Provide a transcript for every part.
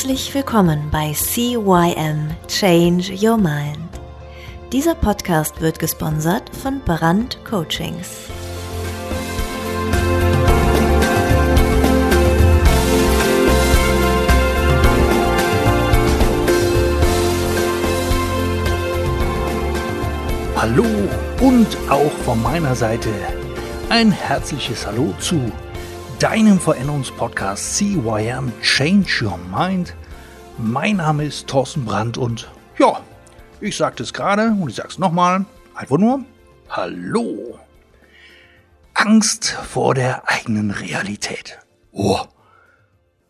Herzlich willkommen bei CYM Change Your Mind. Dieser Podcast wird gesponsert von Brand Coachings. Hallo und auch von meiner Seite ein herzliches Hallo zu deinem Veränderungspodcast CYM Change Your Mind. Mein Name ist Thorsten Brandt und ja, ich sagte es gerade und ich sage es nochmal, einfach nur Hallo. Angst vor der eigenen Realität. Oh,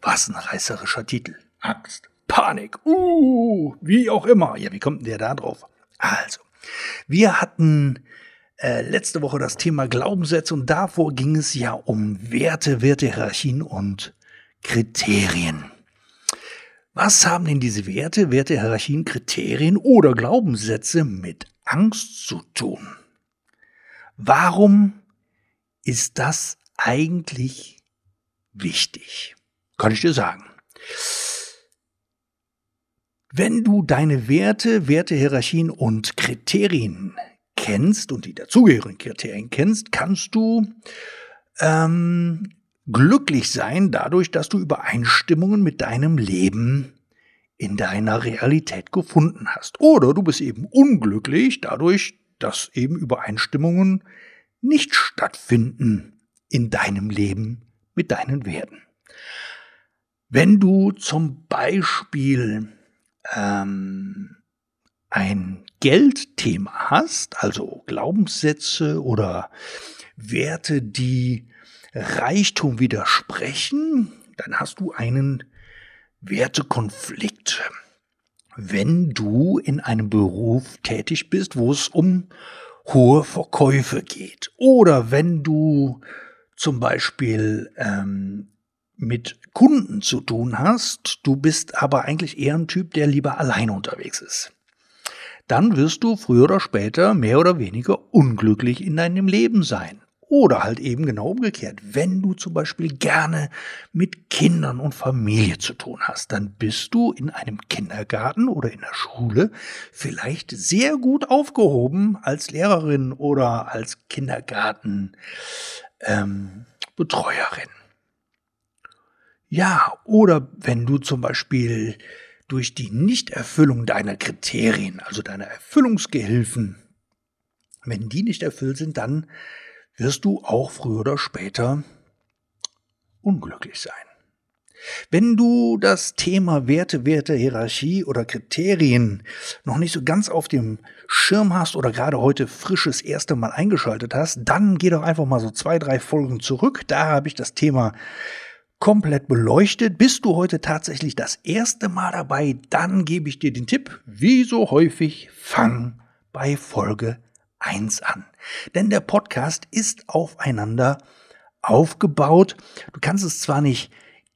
was ein reißerischer Titel. Angst, Panik, uh, wie auch immer. Ja, wie kommt denn der da drauf? Also, wir hatten äh, letzte Woche das Thema Glaubenssätze und davor ging es ja um Werte, Wertehierarchien und Kriterien. Was haben denn diese Werte, Wertehierarchien, Kriterien oder Glaubenssätze mit Angst zu tun? Warum ist das eigentlich wichtig? Kann ich dir sagen. Wenn du deine Werte, Wertehierarchien und Kriterien kennst und die dazugehörigen Kriterien kennst, kannst du ähm, glücklich sein dadurch, dass du Übereinstimmungen mit deinem Leben in deiner Realität gefunden hast. Oder du bist eben unglücklich dadurch, dass eben Übereinstimmungen nicht stattfinden in deinem Leben mit deinen Werten. Wenn du zum Beispiel ähm, ein Geldthema hast, also Glaubenssätze oder Werte, die Reichtum widersprechen, dann hast du einen Wertekonflikt. Wenn du in einem Beruf tätig bist, wo es um hohe Verkäufe geht, oder wenn du zum Beispiel ähm, mit Kunden zu tun hast, du bist aber eigentlich eher ein Typ, der lieber alleine unterwegs ist dann wirst du früher oder später mehr oder weniger unglücklich in deinem Leben sein. Oder halt eben genau umgekehrt. Wenn du zum Beispiel gerne mit Kindern und Familie zu tun hast, dann bist du in einem Kindergarten oder in der Schule vielleicht sehr gut aufgehoben als Lehrerin oder als Kindergartenbetreuerin. Ähm, ja, oder wenn du zum Beispiel durch die Nichterfüllung deiner Kriterien, also deiner Erfüllungsgehilfen, wenn die nicht erfüllt sind, dann wirst du auch früher oder später unglücklich sein. Wenn du das Thema Werte, Werte, Hierarchie oder Kriterien noch nicht so ganz auf dem Schirm hast oder gerade heute frisches erste Mal eingeschaltet hast, dann geh doch einfach mal so zwei, drei Folgen zurück. Da habe ich das Thema komplett beleuchtet. Bist du heute tatsächlich das erste Mal dabei, dann gebe ich dir den Tipp, wie so häufig, fang bei Folge 1 an. Denn der Podcast ist aufeinander aufgebaut. Du kannst es zwar nicht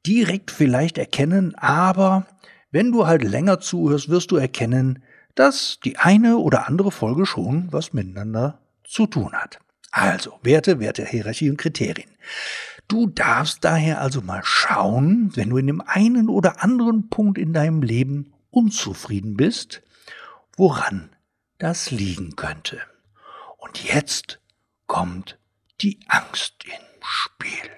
direkt vielleicht erkennen, aber wenn du halt länger zuhörst, wirst du erkennen, dass die eine oder andere Folge schon was miteinander zu tun hat. Also, Werte, Werte, Hierarchie und Kriterien. Du darfst daher also mal schauen, wenn du in dem einen oder anderen Punkt in deinem Leben unzufrieden bist, woran das liegen könnte. Und jetzt kommt die Angst ins Spiel.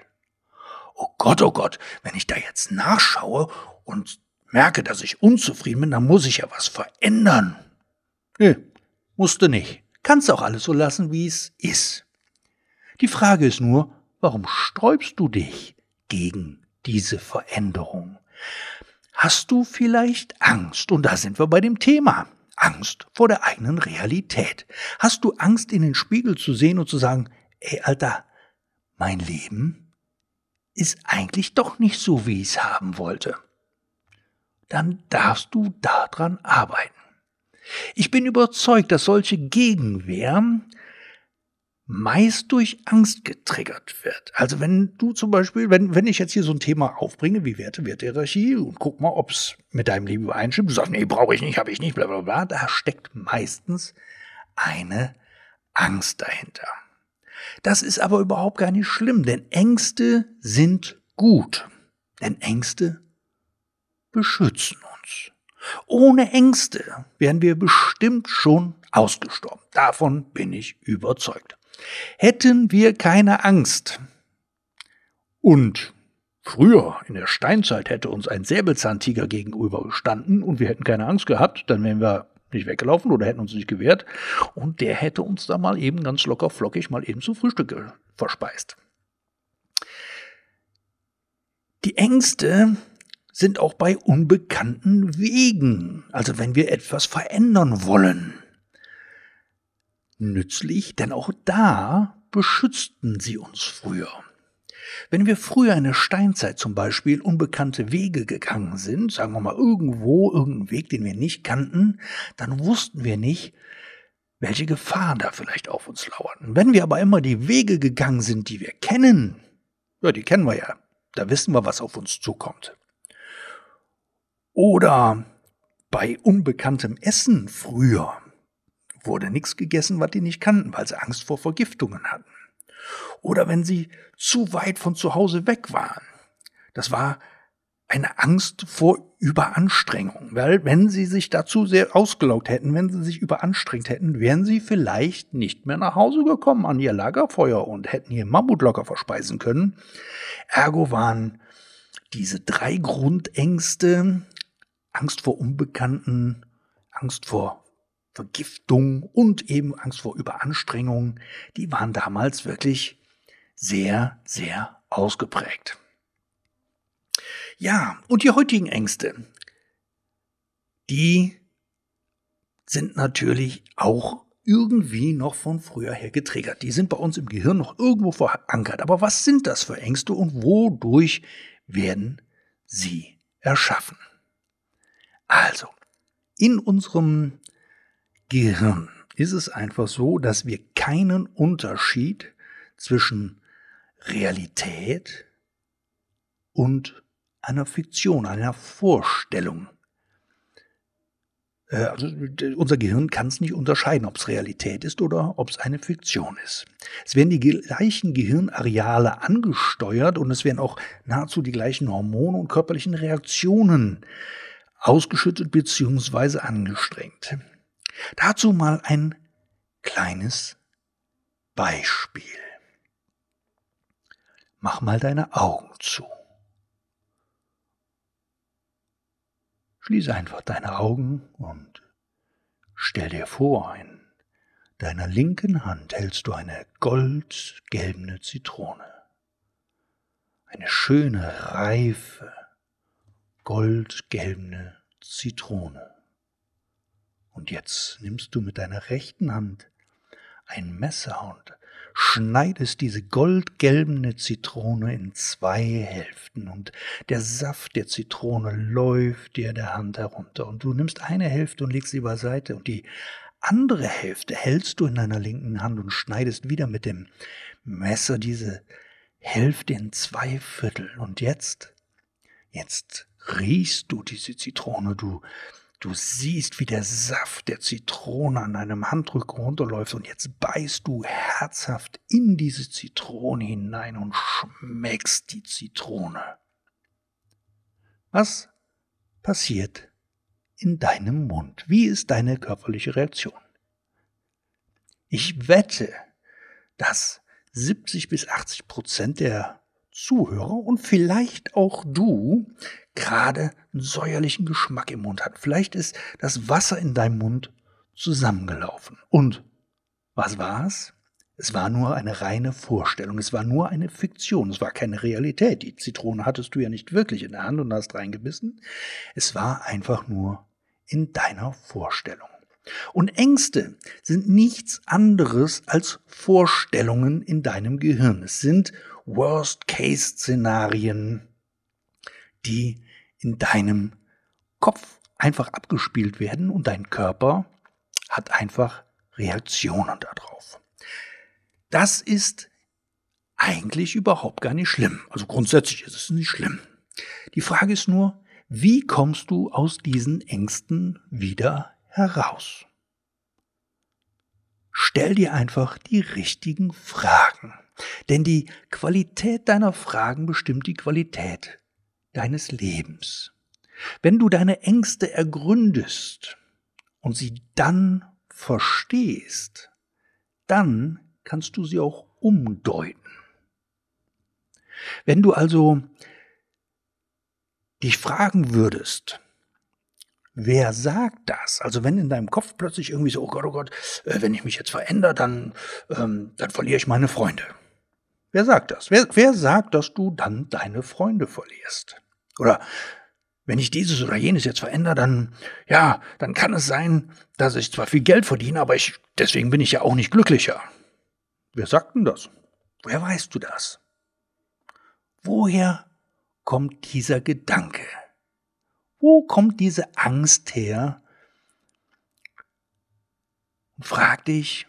Oh Gott, oh Gott, wenn ich da jetzt nachschaue und merke, dass ich unzufrieden bin, dann muss ich ja was verändern. Nee, musste nicht. Kannst auch alles so lassen, wie es ist. Die Frage ist nur, Warum sträubst du dich gegen diese Veränderung? Hast du vielleicht Angst? Und da sind wir bei dem Thema. Angst vor der eigenen Realität. Hast du Angst, in den Spiegel zu sehen und zu sagen, ey, Alter, mein Leben ist eigentlich doch nicht so, wie ich es haben wollte. Dann darfst du daran arbeiten. Ich bin überzeugt, dass solche Gegenwehr meist durch Angst getriggert wird. Also wenn du zum Beispiel, wenn, wenn ich jetzt hier so ein Thema aufbringe wie Werte, Wertehierarchie und guck mal, ob es mit deinem Leben übereinstimmt, du sagst, nee, brauche ich nicht, habe ich nicht, bla bla bla, da steckt meistens eine Angst dahinter. Das ist aber überhaupt gar nicht schlimm, denn Ängste sind gut. Denn Ängste beschützen uns. Ohne Ängste wären wir bestimmt schon ausgestorben. Davon bin ich überzeugt. Hätten wir keine Angst. Und Früher, in der Steinzeit, hätte uns ein Säbelzahntiger gegenüber gestanden und wir hätten keine Angst gehabt, dann wären wir nicht weggelaufen oder hätten uns nicht gewehrt. Und der hätte uns da mal eben ganz locker flockig mal eben zu Frühstück verspeist. Die Ängste sind auch bei unbekannten Wegen, also wenn wir etwas verändern wollen, nützlich, denn auch da beschützten sie uns früher. Wenn wir früher in der Steinzeit zum Beispiel unbekannte Wege gegangen sind, sagen wir mal irgendwo, irgendeinen Weg, den wir nicht kannten, dann wussten wir nicht, welche Gefahren da vielleicht auf uns lauerten. Wenn wir aber immer die Wege gegangen sind, die wir kennen, ja, die kennen wir ja, da wissen wir, was auf uns zukommt. Oder bei unbekanntem Essen früher wurde nichts gegessen, was die nicht kannten, weil sie Angst vor Vergiftungen hatten oder wenn sie zu weit von zu Hause weg waren. Das war eine Angst vor Überanstrengung, weil wenn sie sich dazu sehr ausgelaugt hätten, wenn sie sich überanstrengt hätten, wären sie vielleicht nicht mehr nach Hause gekommen an ihr Lagerfeuer und hätten ihr Mammut locker verspeisen können. Ergo waren diese drei Grundängste, Angst vor Unbekannten, Angst vor Vergiftung und eben Angst vor Überanstrengung, die waren damals wirklich sehr, sehr ausgeprägt. Ja, und die heutigen Ängste, die sind natürlich auch irgendwie noch von früher her getriggert. Die sind bei uns im Gehirn noch irgendwo verankert. Aber was sind das für Ängste und wodurch werden sie erschaffen? Also, in unserem Gehirn ist es einfach so, dass wir keinen Unterschied zwischen Realität und einer Fiktion, einer Vorstellung. Äh, also unser Gehirn kann es nicht unterscheiden, ob es Realität ist oder ob es eine Fiktion ist. Es werden die gleichen Gehirnareale angesteuert und es werden auch nahezu die gleichen Hormone und körperlichen Reaktionen ausgeschüttet bzw. angestrengt. Dazu mal ein kleines Beispiel. Mach mal deine Augen zu. Schließe einfach deine Augen und stell dir vor, in deiner linken Hand hältst du eine goldgelbene Zitrone. Eine schöne, reife, goldgelbene Zitrone. Und jetzt nimmst du mit deiner rechten Hand ein Messer und schneidest diese goldgelbene Zitrone in zwei Hälften und der Saft der Zitrone läuft dir der Hand herunter. Und du nimmst eine Hälfte und legst sie beiseite und die andere Hälfte hältst du in deiner linken Hand und schneidest wieder mit dem Messer diese Hälfte in zwei Viertel. Und jetzt, jetzt riechst du diese Zitrone, du Du siehst, wie der Saft der Zitrone an deinem Handrücken runterläuft und jetzt beißt du herzhaft in diese Zitrone hinein und schmeckst die Zitrone. Was passiert in deinem Mund? Wie ist deine körperliche Reaktion? Ich wette, dass 70 bis 80 Prozent der Zuhörer und vielleicht auch du gerade einen säuerlichen Geschmack im Mund hat. Vielleicht ist das Wasser in deinem Mund zusammengelaufen. Und was war's? Es war nur eine reine Vorstellung, es war nur eine Fiktion, es war keine Realität. Die Zitrone hattest du ja nicht wirklich in der Hand und hast reingebissen. Es war einfach nur in deiner Vorstellung. Und Ängste sind nichts anderes als Vorstellungen in deinem Gehirn. Es sind Worst-Case-Szenarien, die in deinem Kopf einfach abgespielt werden und dein Körper hat einfach Reaktionen darauf. Das ist eigentlich überhaupt gar nicht schlimm. Also grundsätzlich ist es nicht schlimm. Die Frage ist nur, wie kommst du aus diesen Ängsten wieder heraus? Stell dir einfach die richtigen Fragen. Denn die Qualität deiner Fragen bestimmt die Qualität deines Lebens. Wenn du deine Ängste ergründest und sie dann verstehst, dann kannst du sie auch umdeuten. Wenn du also dich fragen würdest, wer sagt das? Also wenn in deinem Kopf plötzlich irgendwie so, oh Gott, oh Gott, äh, wenn ich mich jetzt verändere, dann, ähm, dann verliere ich meine Freunde. Wer sagt das? Wer, wer sagt, dass du dann deine Freunde verlierst? Oder wenn ich dieses oder jenes jetzt verändere, dann, ja, dann kann es sein, dass ich zwar viel Geld verdiene, aber ich, deswegen bin ich ja auch nicht glücklicher. Wer sagt denn das? Woher weißt du das? Woher kommt dieser Gedanke? Wo kommt diese Angst her? Und frag dich,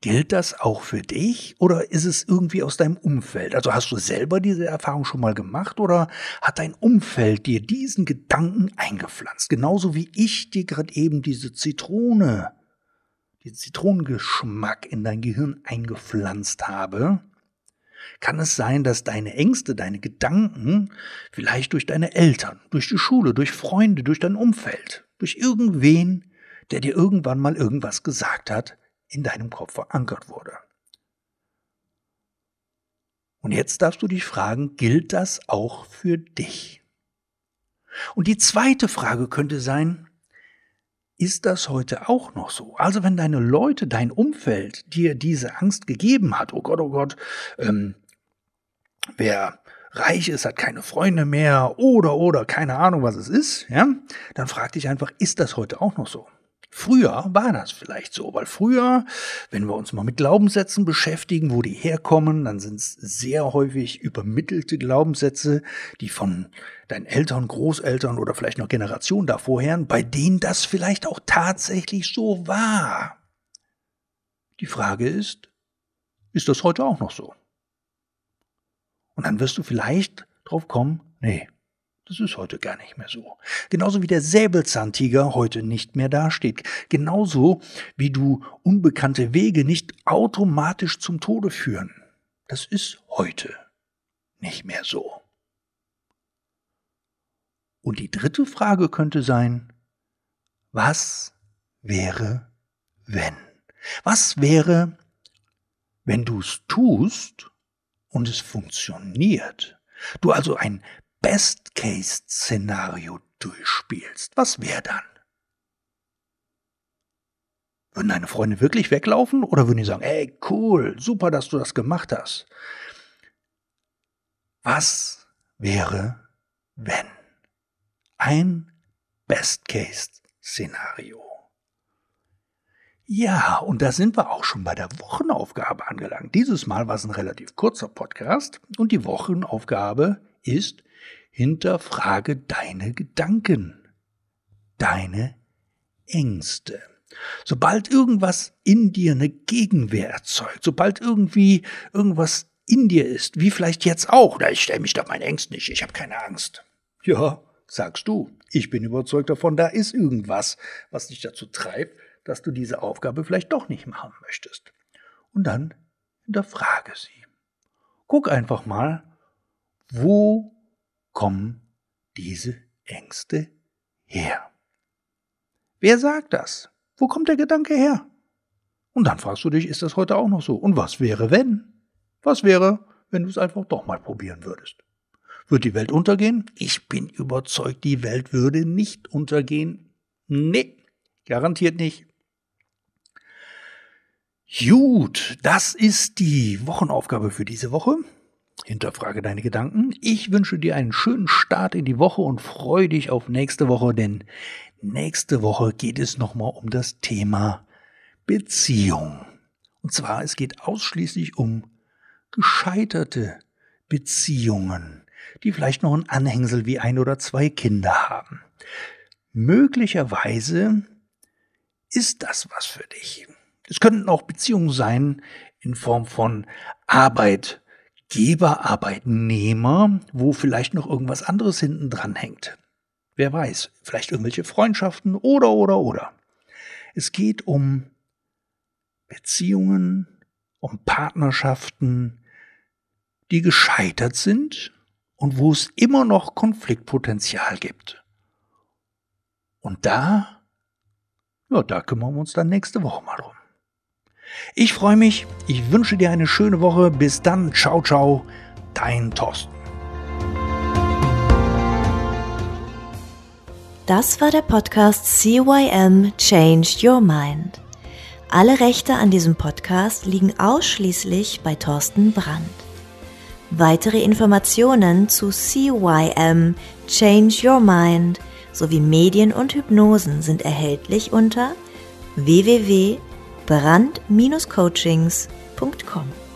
Gilt das auch für dich oder ist es irgendwie aus deinem Umfeld? Also hast du selber diese Erfahrung schon mal gemacht oder hat dein Umfeld dir diesen Gedanken eingepflanzt? Genauso wie ich dir gerade eben diese Zitrone, den Zitronengeschmack in dein Gehirn eingepflanzt habe. Kann es sein, dass deine Ängste, deine Gedanken vielleicht durch deine Eltern, durch die Schule, durch Freunde, durch dein Umfeld, durch irgendwen, der dir irgendwann mal irgendwas gesagt hat, in deinem Kopf verankert wurde. Und jetzt darfst du dich fragen, gilt das auch für dich? Und die zweite Frage könnte sein, ist das heute auch noch so? Also wenn deine Leute, dein Umfeld dir diese Angst gegeben hat, oh Gott, oh Gott, ähm, wer reich ist, hat keine Freunde mehr oder oder keine Ahnung, was es ist, ja, dann frag dich einfach, ist das heute auch noch so? Früher war das vielleicht so, weil früher, wenn wir uns mal mit Glaubenssätzen beschäftigen, wo die herkommen, dann sind es sehr häufig übermittelte Glaubenssätze, die von deinen Eltern, Großeltern oder vielleicht noch Generationen davor her, bei denen das vielleicht auch tatsächlich so war. Die Frage ist, ist das heute auch noch so? Und dann wirst du vielleicht drauf kommen, nee, das ist heute gar nicht mehr so. Genauso wie der Säbelzahntiger heute nicht mehr dasteht. Genauso wie du unbekannte Wege nicht automatisch zum Tode führen. Das ist heute nicht mehr so. Und die dritte Frage könnte sein, was wäre, wenn? Was wäre, wenn du es tust und es funktioniert? Du also ein Best-Case-Szenario durchspielst, was wäre dann? Würden deine Freunde wirklich weglaufen oder würden die sagen, ey, cool, super, dass du das gemacht hast? Was wäre, wenn? Ein Best-Case-Szenario. Ja, und da sind wir auch schon bei der Wochenaufgabe angelangt. Dieses Mal war es ein relativ kurzer Podcast und die Wochenaufgabe ist, Hinterfrage deine Gedanken, deine Ängste. Sobald irgendwas in dir eine Gegenwehr erzeugt, sobald irgendwie irgendwas in dir ist, wie vielleicht jetzt auch, oder ich stelle mich da meinen Ängsten nicht, ich habe keine Angst. Ja, sagst du, ich bin überzeugt davon, da ist irgendwas, was dich dazu treibt, dass du diese Aufgabe vielleicht doch nicht machen möchtest. Und dann hinterfrage sie. Guck einfach mal, wo kommen diese Ängste her? Wer sagt das? Wo kommt der Gedanke her? Und dann fragst du dich, ist das heute auch noch so? Und was wäre, wenn? Was wäre, wenn du es einfach doch mal probieren würdest? Wird die Welt untergehen? Ich bin überzeugt, die Welt würde nicht untergehen. Nee, garantiert nicht. Gut, das ist die Wochenaufgabe für diese Woche. Hinterfrage deine Gedanken. Ich wünsche dir einen schönen Start in die Woche und freue dich auf nächste Woche, denn nächste Woche geht es nochmal um das Thema Beziehung. Und zwar, es geht ausschließlich um gescheiterte Beziehungen, die vielleicht noch ein Anhängsel wie ein oder zwei Kinder haben. Möglicherweise ist das was für dich. Es könnten auch Beziehungen sein in Form von Arbeit, Geber, Arbeitnehmer, wo vielleicht noch irgendwas anderes hinten dran hängt. Wer weiß, vielleicht irgendwelche Freundschaften oder oder oder. Es geht um Beziehungen, um Partnerschaften, die gescheitert sind und wo es immer noch Konfliktpotenzial gibt. Und da, ja, da kümmern wir uns dann nächste Woche mal drum. Ich freue mich, ich wünsche dir eine schöne Woche. Bis dann, ciao, ciao, dein Thorsten. Das war der Podcast CYM Change Your Mind. Alle Rechte an diesem Podcast liegen ausschließlich bei Thorsten Brandt. Weitere Informationen zu CYM Change Your Mind sowie Medien und Hypnosen sind erhältlich unter www.brand-coachings.com.